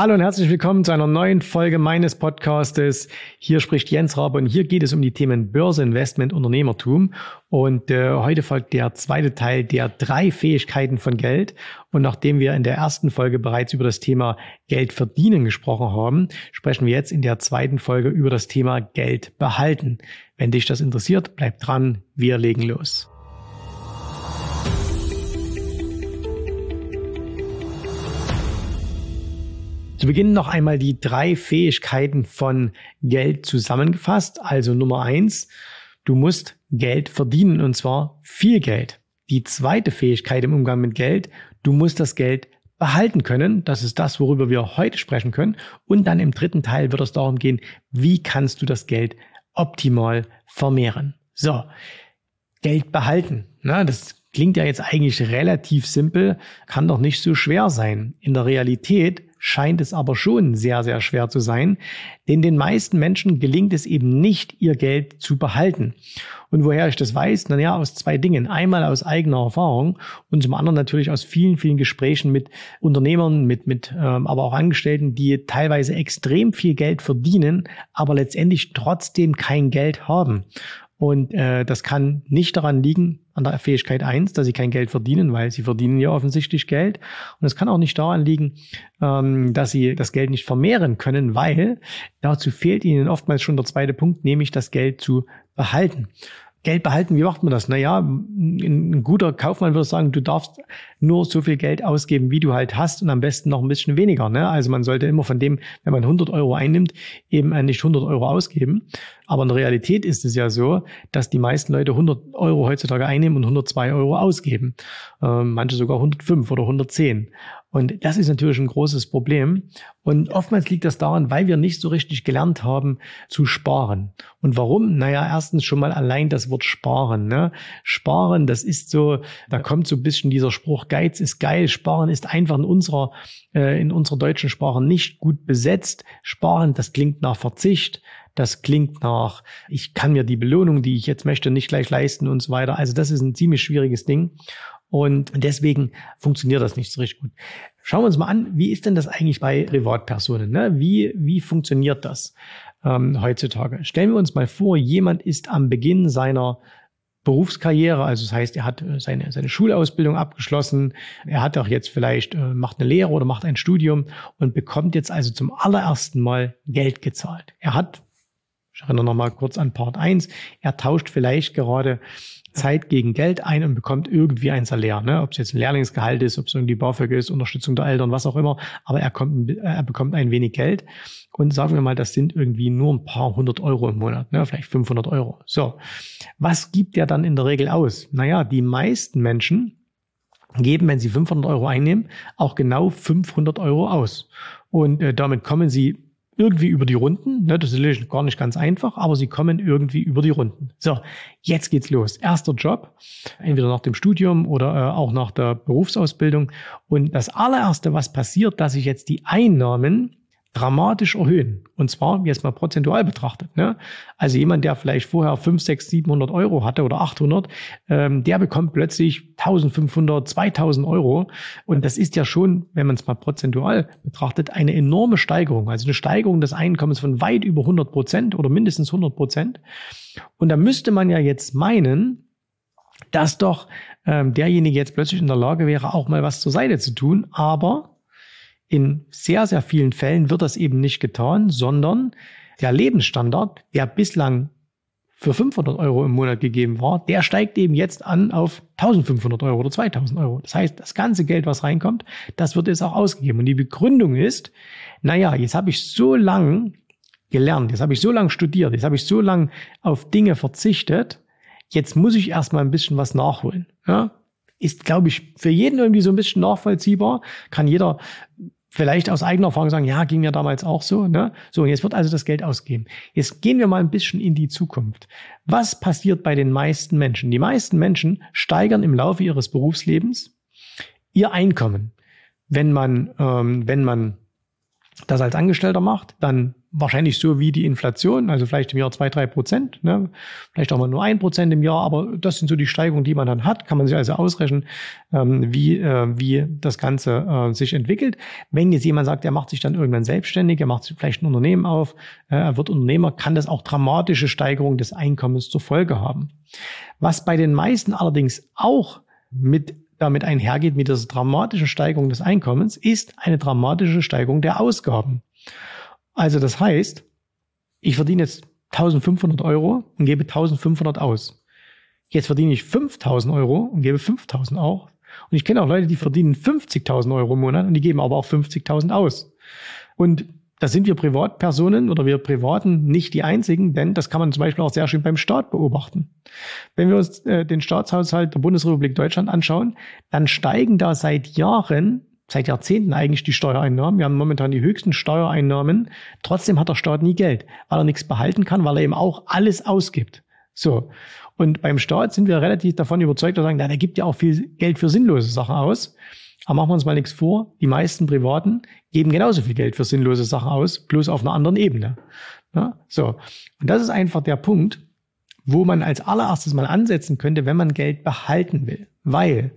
Hallo und herzlich willkommen zu einer neuen Folge meines Podcastes. Hier spricht Jens Rabe und hier geht es um die Themen Börse, Investment, Unternehmertum. Und äh, heute folgt der zweite Teil der drei Fähigkeiten von Geld. Und nachdem wir in der ersten Folge bereits über das Thema Geld verdienen gesprochen haben, sprechen wir jetzt in der zweiten Folge über das Thema Geld behalten. Wenn dich das interessiert, bleib dran, wir legen los. Beginn noch einmal die drei Fähigkeiten von Geld zusammengefasst. Also Nummer eins, du musst Geld verdienen und zwar viel Geld. Die zweite Fähigkeit im Umgang mit Geld, du musst das Geld behalten können. Das ist das, worüber wir heute sprechen können. Und dann im dritten Teil wird es darum gehen, wie kannst du das Geld optimal vermehren. So, Geld behalten. Na, das klingt ja jetzt eigentlich relativ simpel, kann doch nicht so schwer sein. In der Realität scheint es aber schon sehr, sehr schwer zu sein, denn den meisten Menschen gelingt es eben nicht, ihr Geld zu behalten. Und woher ich das weiß? Naja, aus zwei Dingen. Einmal aus eigener Erfahrung und zum anderen natürlich aus vielen, vielen Gesprächen mit Unternehmern, mit, mit ähm, aber auch Angestellten, die teilweise extrem viel Geld verdienen, aber letztendlich trotzdem kein Geld haben. Und äh, das kann nicht daran liegen, an der Fähigkeit eins, dass sie kein Geld verdienen, weil sie verdienen ja offensichtlich Geld. Und es kann auch nicht daran liegen, ähm, dass sie das Geld nicht vermehren können, weil dazu fehlt ihnen oftmals schon der zweite Punkt, nämlich das Geld zu behalten. Geld behalten, wie macht man das? Naja, ein guter Kaufmann würde sagen, du darfst nur so viel Geld ausgeben, wie du halt hast und am besten noch ein bisschen weniger. Ne? Also man sollte immer von dem, wenn man 100 Euro einnimmt, eben nicht 100 Euro ausgeben. Aber in der Realität ist es ja so, dass die meisten Leute 100 Euro heutzutage einnehmen und 102 Euro ausgeben. Ähm, manche sogar 105 oder 110. Und das ist natürlich ein großes Problem. Und oftmals liegt das daran, weil wir nicht so richtig gelernt haben zu sparen. Und warum? Naja, erstens schon mal allein das Wort sparen. Ne? Sparen, das ist so, da kommt so ein bisschen dieser Spruch, Geiz ist geil. Sparen ist einfach in unserer, äh, in unserer deutschen Sprache nicht gut besetzt. Sparen, das klingt nach Verzicht. Das klingt nach, ich kann mir die Belohnung, die ich jetzt möchte, nicht gleich leisten und so weiter. Also das ist ein ziemlich schwieriges Ding. Und deswegen funktioniert das nicht so richtig gut. Schauen wir uns mal an, wie ist denn das eigentlich bei Privatpersonen? Ne? Wie, wie funktioniert das ähm, heutzutage? Stellen wir uns mal vor, jemand ist am Beginn seiner Berufskarriere, also das heißt, er hat äh, seine, seine Schulausbildung abgeschlossen, er hat auch jetzt vielleicht, äh, macht eine Lehre oder macht ein Studium und bekommt jetzt also zum allerersten Mal Geld gezahlt. Er hat, ich erinnere nochmal kurz an Part 1, er tauscht vielleicht gerade Zeit gegen Geld ein und bekommt irgendwie ein Salär. Ne? Ob es jetzt ein Lehrlingsgehalt ist, ob es irgendwie BAföG ist, Unterstützung der Eltern, was auch immer. Aber er, kommt, er bekommt ein wenig Geld. Und sagen wir mal, das sind irgendwie nur ein paar hundert Euro im Monat, ne? vielleicht 500 Euro. So, was gibt er dann in der Regel aus? Naja, die meisten Menschen geben, wenn sie 500 Euro einnehmen, auch genau 500 Euro aus. Und äh, damit kommen sie irgendwie über die Runden. Ne, das ist gar nicht ganz einfach, aber sie kommen irgendwie über die Runden. So, jetzt geht's los. Erster Job, entweder nach dem Studium oder äh, auch nach der Berufsausbildung. Und das allererste, was passiert, dass sich jetzt die Einnahmen dramatisch erhöhen. Und zwar jetzt mal prozentual betrachtet. Ne? Also jemand, der vielleicht vorher 5, 6, 700 Euro hatte oder 800, ähm, der bekommt plötzlich 1500, 2000 Euro. Und das ist ja schon, wenn man es mal prozentual betrachtet, eine enorme Steigerung. Also eine Steigerung des Einkommens von weit über 100 Prozent oder mindestens 100 Prozent. Und da müsste man ja jetzt meinen, dass doch ähm, derjenige jetzt plötzlich in der Lage wäre, auch mal was zur Seite zu tun. Aber in sehr, sehr vielen Fällen wird das eben nicht getan, sondern der Lebensstandard, der bislang für 500 Euro im Monat gegeben war, der steigt eben jetzt an auf 1500 Euro oder 2000 Euro. Das heißt, das ganze Geld, was reinkommt, das wird jetzt auch ausgegeben. Und die Begründung ist, naja, jetzt habe ich so lang gelernt, jetzt habe ich so lang studiert, jetzt habe ich so lang auf Dinge verzichtet, jetzt muss ich erstmal ein bisschen was nachholen. Ja? Ist, glaube ich, für jeden irgendwie so ein bisschen nachvollziehbar. Kann jeder vielleicht aus eigener Erfahrung sagen, ja, ging mir damals auch so. Ne? So, jetzt wird also das Geld ausgegeben. Jetzt gehen wir mal ein bisschen in die Zukunft. Was passiert bei den meisten Menschen? Die meisten Menschen steigern im Laufe ihres Berufslebens ihr Einkommen. Wenn man, ähm, wenn man das als Angestellter macht, dann wahrscheinlich so wie die Inflation, also vielleicht im Jahr zwei, drei Prozent, ne? vielleicht auch mal nur ein Prozent im Jahr, aber das sind so die Steigungen, die man dann hat. Kann man sich also ausrechnen, ähm, wie, äh, wie das Ganze äh, sich entwickelt. Wenn jetzt jemand sagt, er macht sich dann irgendwann selbstständig, er macht vielleicht ein Unternehmen auf, äh, er wird Unternehmer, kann das auch dramatische Steigerungen des Einkommens zur Folge haben. Was bei den meisten allerdings auch mit damit einhergeht mit dieser dramatischen Steigerung des Einkommens, ist eine dramatische Steigerung der Ausgaben. Also das heißt, ich verdiene jetzt 1500 Euro und gebe 1500 aus. Jetzt verdiene ich 5000 Euro und gebe 5000 auch. Und ich kenne auch Leute, die verdienen 50.000 Euro im Monat und die geben aber auch 50.000 aus. Und da sind wir Privatpersonen oder wir Privaten nicht die einzigen, denn das kann man zum Beispiel auch sehr schön beim Staat beobachten. Wenn wir uns äh, den Staatshaushalt der Bundesrepublik Deutschland anschauen, dann steigen da seit Jahren, seit Jahrzehnten eigentlich die Steuereinnahmen. Wir haben momentan die höchsten Steuereinnahmen. Trotzdem hat der Staat nie Geld, weil er nichts behalten kann, weil er eben auch alles ausgibt. So. Und beim Staat sind wir relativ davon überzeugt, dass wir sagen, na, der gibt ja auch viel Geld für sinnlose Sachen aus. Aber machen wir uns mal nichts vor, die meisten Privaten geben genauso viel Geld für sinnlose Sachen aus, bloß auf einer anderen Ebene. Ja, so. Und das ist einfach der Punkt, wo man als allererstes mal ansetzen könnte, wenn man Geld behalten will. Weil,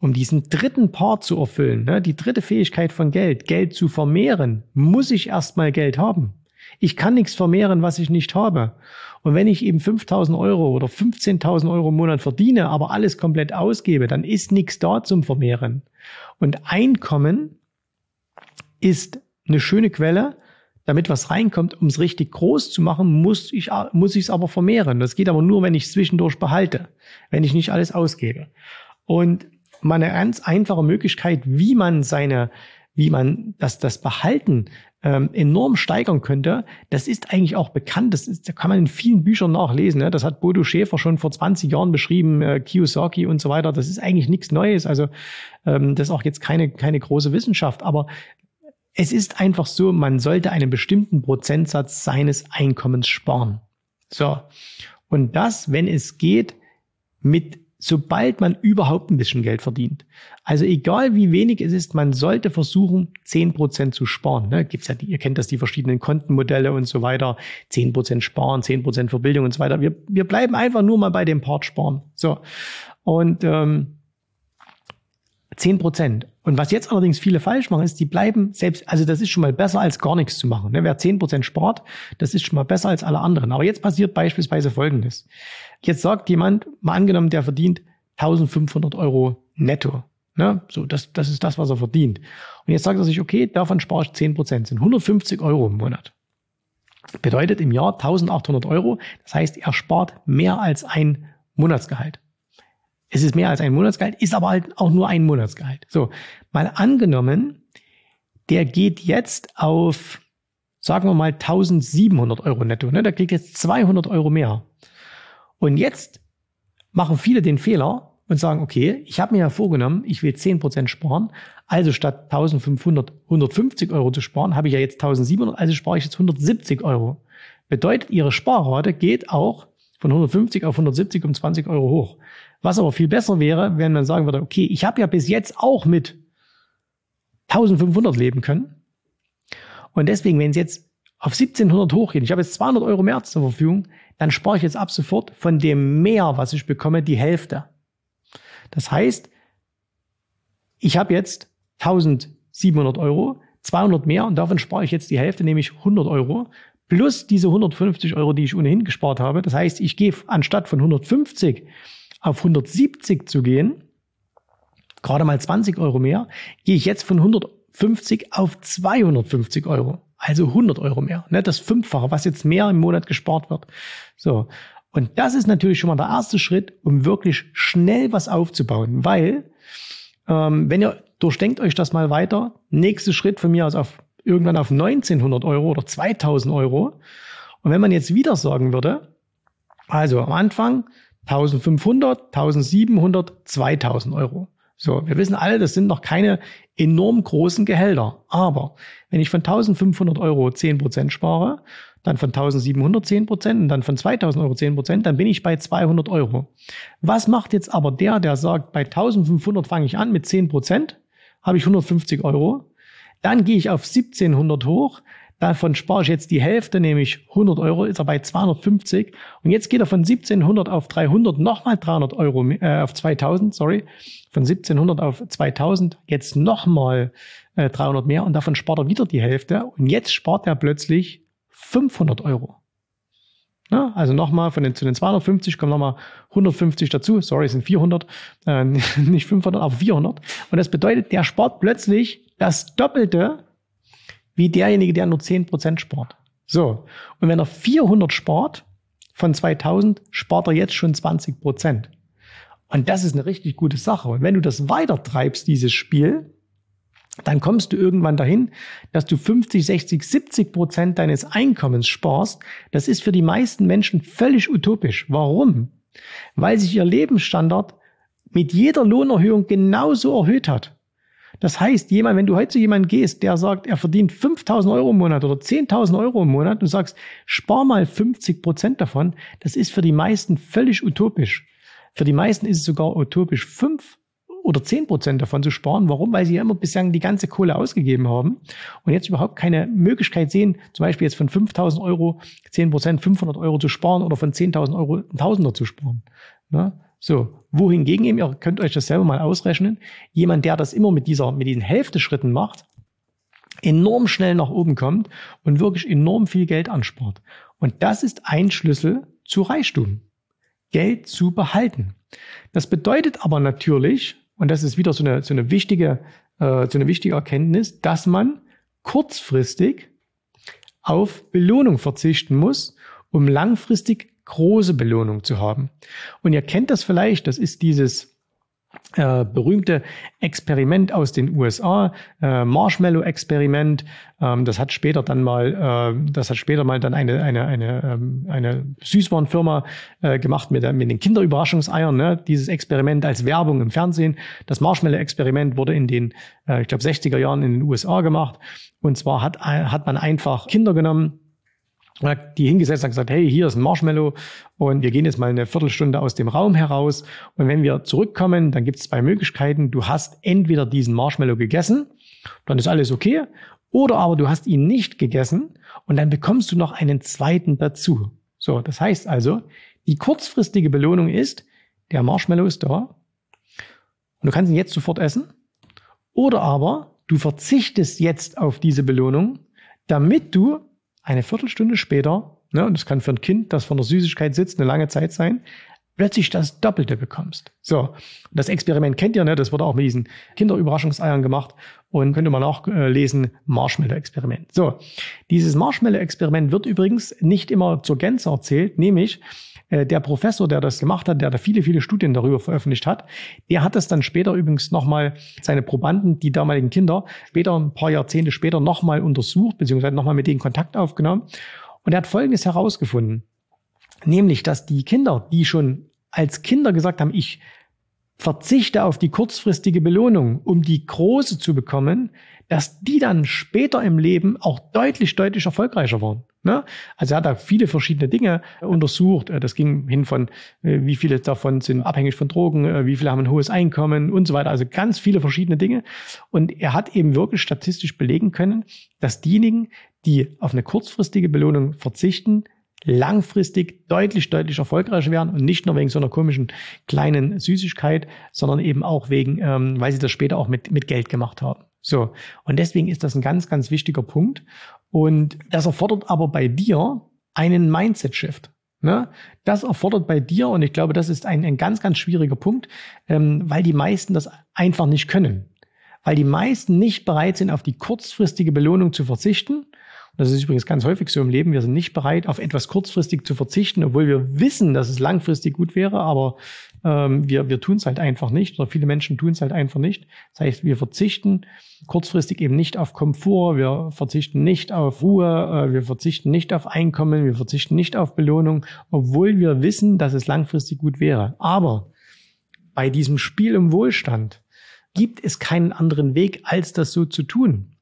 um diesen dritten Part zu erfüllen, ne, die dritte Fähigkeit von Geld, Geld zu vermehren, muss ich erstmal Geld haben. Ich kann nichts vermehren, was ich nicht habe. Und wenn ich eben 5000 Euro oder 15.000 Euro im Monat verdiene, aber alles komplett ausgebe, dann ist nichts da zum Vermehren. Und Einkommen ist eine schöne Quelle, damit was reinkommt, um es richtig groß zu machen, muss ich muss ich es aber vermehren. Das geht aber nur, wenn ich zwischendurch behalte, wenn ich nicht alles ausgebe. Und meine ganz einfache Möglichkeit, wie man seine, wie man das, das Behalten ähm, enorm steigern könnte, das ist eigentlich auch bekannt. Das, ist, das kann man in vielen Büchern nachlesen. Ne? Das hat Bodo Schäfer schon vor 20 Jahren beschrieben, äh, Kiyosaki und so weiter. Das ist eigentlich nichts Neues. Also ähm, das ist auch jetzt keine, keine große Wissenschaft. Aber es ist einfach so, man sollte einen bestimmten Prozentsatz seines Einkommens sparen. So. Und das, wenn es geht, mit sobald man überhaupt ein bisschen Geld verdient. Also egal wie wenig es ist, man sollte versuchen, zehn Prozent zu sparen. Ne? Gibt's ja, die, ihr kennt das, die verschiedenen Kontenmodelle und so weiter. Zehn Prozent sparen, zehn Prozent für Bildung und so weiter. Wir, wir bleiben einfach nur mal bei dem Part sparen. So. Und ähm, 10 Prozent. Und was jetzt allerdings viele falsch machen, ist, die bleiben selbst, also das ist schon mal besser als gar nichts zu machen. Ne? Wer 10 Prozent spart, das ist schon mal besser als alle anderen. Aber jetzt passiert beispielsweise Folgendes. Jetzt sagt jemand, mal angenommen, der verdient 1500 Euro netto. Ne? So, das, das ist das, was er verdient. Und jetzt sagt er sich, okay, davon spare ich 10 Prozent, sind 150 Euro im Monat. Bedeutet im Jahr 1800 Euro. Das heißt, er spart mehr als ein Monatsgehalt. Es ist mehr als ein Monatsgehalt, ist aber halt auch nur ein Monatsgehalt. So, mal angenommen, der geht jetzt auf, sagen wir mal, 1700 Euro netto. Ne? Der kriegt jetzt 200 Euro mehr. Und jetzt machen viele den Fehler und sagen, okay, ich habe mir ja vorgenommen, ich will 10% sparen. Also statt 1500, 150 Euro zu sparen, habe ich ja jetzt 1700, also spare ich jetzt 170 Euro. Bedeutet, ihre Sparrate geht auch von 150 auf 170 um 20 Euro hoch. Was aber viel besser wäre, wenn man sagen würde, okay, ich habe ja bis jetzt auch mit 1500 leben können. Und deswegen, wenn es jetzt auf 1700 hochgeht, ich habe jetzt 200 Euro mehr zur Verfügung, dann spare ich jetzt ab sofort von dem mehr, was ich bekomme, die Hälfte. Das heißt, ich habe jetzt 1700 Euro, 200 mehr und davon spare ich jetzt die Hälfte, nämlich 100 Euro, plus diese 150 Euro, die ich ohnehin gespart habe. Das heißt, ich gehe anstatt von 150 auf 170 zu gehen, gerade mal 20 Euro mehr, gehe ich jetzt von 150 auf 250 Euro. Also 100 Euro mehr. Ne? Das Fünffache, was jetzt mehr im Monat gespart wird. So. Und das ist natürlich schon mal der erste Schritt, um wirklich schnell was aufzubauen. Weil, ähm, wenn ihr durchdenkt euch das mal weiter, nächster Schritt von mir aus auf irgendwann auf 1900 Euro oder 2000 Euro. Und wenn man jetzt wieder sagen würde, also am Anfang 1500, 1700, 2000 Euro. So, wir wissen alle, das sind noch keine enorm großen Gehälter. Aber wenn ich von 1500 Euro 10 Prozent spare, dann von 1700 10 Prozent und dann von 2000 Euro 10 Prozent, dann bin ich bei 200 Euro. Was macht jetzt aber der, der sagt, bei 1500 fange ich an mit 10 Prozent, habe ich 150 Euro. Dann gehe ich auf 1700 hoch, Davon spare ich jetzt die Hälfte, nämlich 100 Euro, ist er bei 250. Und jetzt geht er von 1700 auf 300, nochmal 300 Euro, äh, auf 2000, sorry, von 1700 auf 2000, jetzt nochmal äh, 300 mehr und davon spart er wieder die Hälfte. Und jetzt spart er plötzlich 500 Euro. Ja, also nochmal von den, zu den 250 kommen nochmal 150 dazu. Sorry, es sind 400, äh, nicht 500, aber 400. Und das bedeutet, der spart plötzlich das Doppelte wie derjenige, der nur 10% spart. So. Und wenn er 400 spart von 2000, spart er jetzt schon 20%. Und das ist eine richtig gute Sache. Und wenn du das weiter treibst, dieses Spiel, dann kommst du irgendwann dahin, dass du 50, 60, 70 Prozent deines Einkommens sparst. Das ist für die meisten Menschen völlig utopisch. Warum? Weil sich ihr Lebensstandard mit jeder Lohnerhöhung genauso erhöht hat. Das heißt, jemand, wenn du heute zu jemandem gehst, der sagt, er verdient 5000 Euro im Monat oder 10.000 Euro im Monat, du sagst, spar mal 50 Prozent davon, das ist für die meisten völlig utopisch. Für die meisten ist es sogar utopisch, 5 oder 10 Prozent davon zu sparen. Warum? Weil sie ja immer bislang die ganze Kohle ausgegeben haben und jetzt überhaupt keine Möglichkeit sehen, zum Beispiel jetzt von 5000 Euro 10 Prozent 500 Euro zu sparen oder von 10.000 Euro 1000er zu sparen. Ne? So, wohingegen eben, ihr könnt euch das selber mal ausrechnen, jemand, der das immer mit dieser, mit diesen Hälfteschritten macht, enorm schnell nach oben kommt und wirklich enorm viel Geld anspart. Und das ist ein Schlüssel zu Reichtum. Geld zu behalten. Das bedeutet aber natürlich, und das ist wieder so eine, so eine wichtige, äh, so eine wichtige Erkenntnis, dass man kurzfristig auf Belohnung verzichten muss, um langfristig große Belohnung zu haben. Und ihr kennt das vielleicht, das ist dieses äh, berühmte Experiment aus den USA, äh, Marshmallow-Experiment. Ähm, das hat später dann mal, äh, das hat später mal dann eine eine eine ähm, eine Süßwarenfirma äh, gemacht mit, mit den Kinderüberraschungseiern. Ne? Dieses Experiment als Werbung im Fernsehen. Das Marshmallow-Experiment wurde in den, äh, ich glaube, 60er Jahren in den USA gemacht. Und zwar hat hat man einfach Kinder genommen die hingesetzt und gesagt, hey, hier ist ein Marshmallow und wir gehen jetzt mal eine Viertelstunde aus dem Raum heraus. Und wenn wir zurückkommen, dann gibt es zwei Möglichkeiten. Du hast entweder diesen Marshmallow gegessen, dann ist alles okay, oder aber du hast ihn nicht gegessen und dann bekommst du noch einen zweiten dazu. So, das heißt also, die kurzfristige Belohnung ist, der Marshmallow ist da und du kannst ihn jetzt sofort essen. Oder aber du verzichtest jetzt auf diese Belohnung, damit du eine Viertelstunde später, ne, und das kann für ein Kind, das von der Süßigkeit sitzt, eine lange Zeit sein, plötzlich das Doppelte bekommst. So, das Experiment kennt ihr, ne? Das wurde auch mit diesen Kinderüberraschungseiern gemacht und könnte man auch äh, lesen, Marshmallow-Experiment. So, dieses Marshmallow-Experiment wird übrigens nicht immer zur Gänze erzählt, nämlich der Professor, der das gemacht hat, der da viele, viele Studien darüber veröffentlicht hat, der hat das dann später übrigens nochmal seine Probanden, die damaligen Kinder, später, ein paar Jahrzehnte später nochmal untersucht, beziehungsweise nochmal mit denen Kontakt aufgenommen. Und er hat Folgendes herausgefunden. Nämlich, dass die Kinder, die schon als Kinder gesagt haben, ich verzichte auf die kurzfristige Belohnung, um die große zu bekommen, dass die dann später im Leben auch deutlich, deutlich erfolgreicher waren. Ne? Also er hat da viele verschiedene Dinge untersucht. Äh, das ging hin von, äh, wie viele davon sind abhängig von Drogen, äh, wie viele haben ein hohes Einkommen und so weiter. Also ganz viele verschiedene Dinge. Und er hat eben wirklich statistisch belegen können, dass diejenigen, die auf eine kurzfristige Belohnung verzichten, langfristig deutlich, deutlich erfolgreicher werden und nicht nur wegen so einer komischen kleinen Süßigkeit, sondern eben auch wegen, ähm, weil sie das später auch mit, mit Geld gemacht haben. So. Und deswegen ist das ein ganz, ganz wichtiger Punkt. Und das erfordert aber bei dir einen Mindset-Shift. Ne? Das erfordert bei dir, und ich glaube, das ist ein, ein ganz, ganz schwieriger Punkt, ähm, weil die meisten das einfach nicht können. Weil die meisten nicht bereit sind, auf die kurzfristige Belohnung zu verzichten das ist übrigens ganz häufig so im Leben. Wir sind nicht bereit, auf etwas kurzfristig zu verzichten, obwohl wir wissen, dass es langfristig gut wäre, aber ähm, wir, wir tun es halt einfach nicht oder viele Menschen tun es halt einfach nicht. Das heißt, wir verzichten kurzfristig eben nicht auf Komfort, wir verzichten nicht auf Ruhe, äh, wir verzichten nicht auf Einkommen, wir verzichten nicht auf Belohnung, obwohl wir wissen, dass es langfristig gut wäre. Aber bei diesem Spiel im Wohlstand gibt es keinen anderen Weg, als das so zu tun.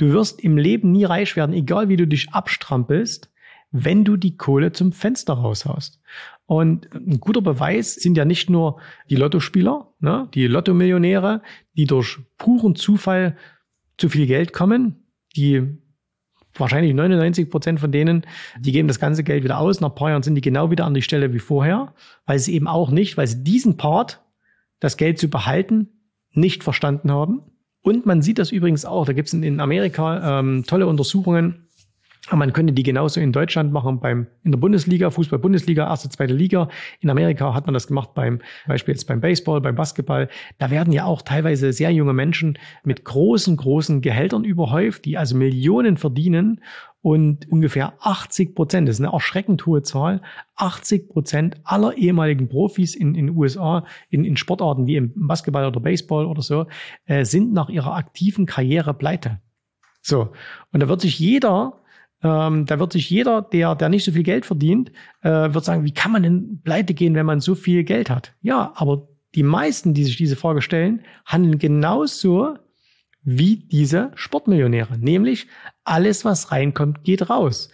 Du wirst im Leben nie reich werden, egal wie du dich abstrampelst, wenn du die Kohle zum Fenster raushaust. Und ein guter Beweis sind ja nicht nur die Lottospieler, ne, die Lottomillionäre, die durch puren Zufall zu viel Geld kommen, die wahrscheinlich 99 Prozent von denen, die geben das ganze Geld wieder aus. Nach ein paar Jahren sind die genau wieder an die Stelle wie vorher, weil sie eben auch nicht, weil sie diesen Part, das Geld zu behalten, nicht verstanden haben. Und man sieht das übrigens auch, da gibt es in Amerika ähm, tolle Untersuchungen, man könnte die genauso in Deutschland machen beim, in der Bundesliga, Fußball-Bundesliga, erste, zweite Liga. In Amerika hat man das gemacht beim, Beispiel jetzt beim Baseball, beim Basketball. Da werden ja auch teilweise sehr junge Menschen mit großen, großen Gehältern überhäuft, die also Millionen verdienen und ungefähr 80 Prozent, das ist eine erschreckend hohe Zahl, 80 Prozent aller ehemaligen Profis in den USA, in, in Sportarten wie im Basketball oder Baseball oder so, äh, sind nach ihrer aktiven Karriere pleite. So. Und da wird sich jeder ähm, da wird sich jeder, der, der nicht so viel Geld verdient, äh, wird sagen, wie kann man denn pleite gehen, wenn man so viel Geld hat? Ja, aber die meisten, die sich diese Frage stellen, handeln genauso wie diese Sportmillionäre. Nämlich alles, was reinkommt, geht raus.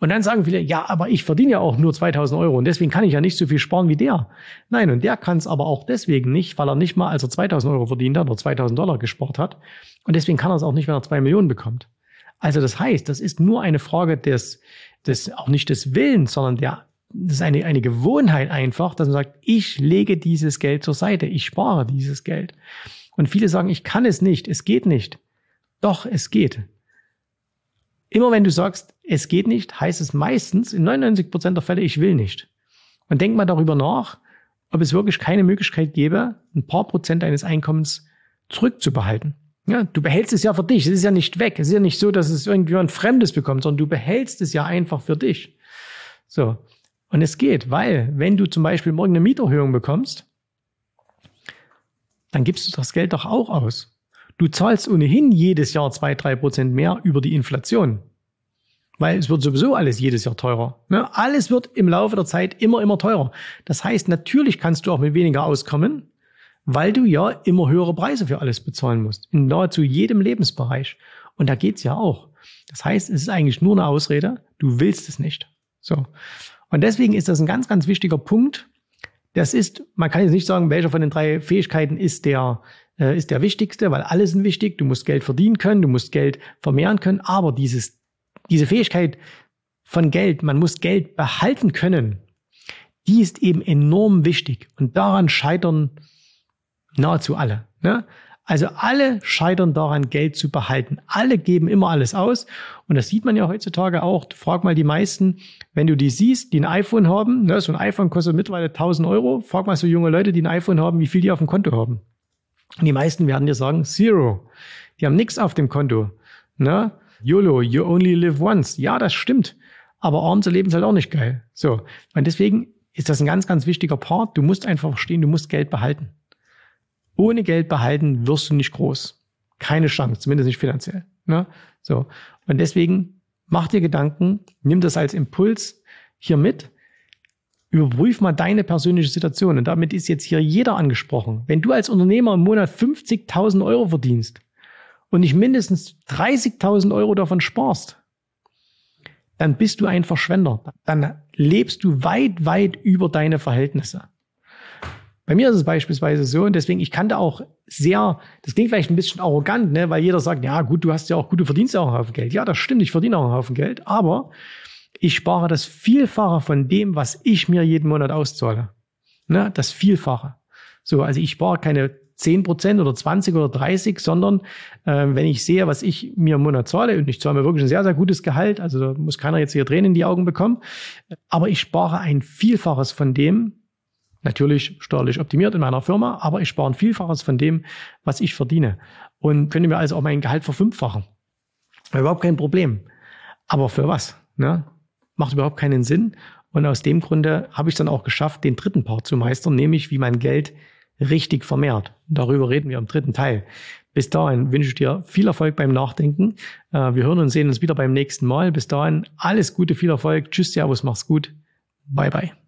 Und dann sagen viele, ja, aber ich verdiene ja auch nur 2000 Euro und deswegen kann ich ja nicht so viel sparen wie der. Nein, und der kann es aber auch deswegen nicht, weil er nicht mal, als er 2000 Euro verdient hat oder 2000 Dollar gespart hat. Und deswegen kann er es auch nicht, wenn er zwei Millionen bekommt. Also das heißt, das ist nur eine Frage des, des auch nicht des Willens, sondern der, das ist eine, eine Gewohnheit einfach, dass man sagt, ich lege dieses Geld zur Seite, ich spare dieses Geld. Und viele sagen, ich kann es nicht, es geht nicht. Doch, es geht. Immer wenn du sagst, es geht nicht, heißt es meistens in 99 Prozent der Fälle, ich will nicht. Und denk mal darüber nach, ob es wirklich keine Möglichkeit gäbe, ein paar Prozent deines Einkommens zurückzubehalten. Ja, du behältst es ja für dich. Es ist ja nicht weg. Es ist ja nicht so, dass es irgendjemand Fremdes bekommt, sondern du behältst es ja einfach für dich. So. Und es geht, weil, wenn du zum Beispiel morgen eine Mieterhöhung bekommst, dann gibst du das Geld doch auch aus. Du zahlst ohnehin jedes Jahr zwei, drei Prozent mehr über die Inflation. Weil es wird sowieso alles jedes Jahr teurer. Ne? Alles wird im Laufe der Zeit immer, immer teurer. Das heißt, natürlich kannst du auch mit weniger auskommen, weil du ja immer höhere Preise für alles bezahlen musst. In nahezu jedem Lebensbereich. Und da geht's ja auch. Das heißt, es ist eigentlich nur eine Ausrede, du willst es nicht. So. Und deswegen ist das ein ganz, ganz wichtiger Punkt. Das ist, man kann jetzt nicht sagen, welcher von den drei Fähigkeiten ist der, äh, ist der wichtigste, weil alle sind wichtig. Du musst Geld verdienen können, du musst Geld vermehren können, aber dieses, diese Fähigkeit von Geld, man muss Geld behalten können, die ist eben enorm wichtig. Und daran scheitern Nahezu alle. Ne? Also alle scheitern daran, Geld zu behalten. Alle geben immer alles aus. Und das sieht man ja heutzutage auch. Frag mal die meisten, wenn du die siehst, die ein iPhone haben, ne, so ein iPhone kostet mittlerweile 1000 Euro. Frag mal so junge Leute, die ein iPhone haben, wie viel die auf dem Konto haben. Und die meisten werden dir sagen, Zero. Die haben nichts auf dem Konto. Ne? YOLO, you only live once. Ja, das stimmt. Aber arm zu leben ist halt auch nicht geil. So. Und deswegen ist das ein ganz, ganz wichtiger Part. Du musst einfach verstehen, du musst Geld behalten. Ohne Geld behalten wirst du nicht groß. Keine Chance, zumindest nicht finanziell. Ne? So. Und deswegen mach dir Gedanken, nimm das als Impuls hier mit. Überprüf mal deine persönliche Situation. Und damit ist jetzt hier jeder angesprochen. Wenn du als Unternehmer im Monat 50.000 Euro verdienst und nicht mindestens 30.000 Euro davon sparst, dann bist du ein Verschwender. Dann lebst du weit, weit über deine Verhältnisse. Bei mir ist es beispielsweise so und deswegen, ich kann da auch sehr, das klingt vielleicht ein bisschen arrogant, ne, weil jeder sagt, ja gut, du hast ja auch gut, du verdienst ja auch einen Haufen Geld. Ja, das stimmt, ich verdiene auch einen Haufen Geld, aber ich spare das Vielfache von dem, was ich mir jeden Monat auszahle. Ne, das Vielfache. So, also ich spare keine 10 Prozent oder 20 oder 30, sondern äh, wenn ich sehe, was ich mir im Monat zahle, und ich zahle mir wirklich ein sehr, sehr gutes Gehalt, also da muss keiner jetzt hier Tränen in die Augen bekommen, aber ich spare ein Vielfaches von dem, Natürlich steuerlich optimiert in meiner Firma, aber ich spare ein Vielfaches von dem, was ich verdiene. Und könnte mir also auch mein Gehalt verfünffachen. Überhaupt kein Problem. Aber für was? Ne? Macht überhaupt keinen Sinn. Und aus dem Grunde habe ich es dann auch geschafft, den dritten Part zu meistern, nämlich wie mein Geld richtig vermehrt. Darüber reden wir im dritten Teil. Bis dahin wünsche ich dir viel Erfolg beim Nachdenken. Äh, wir hören und sehen uns wieder beim nächsten Mal. Bis dahin alles Gute, viel Erfolg. Tschüss, Servus, mach's gut. Bye, bye.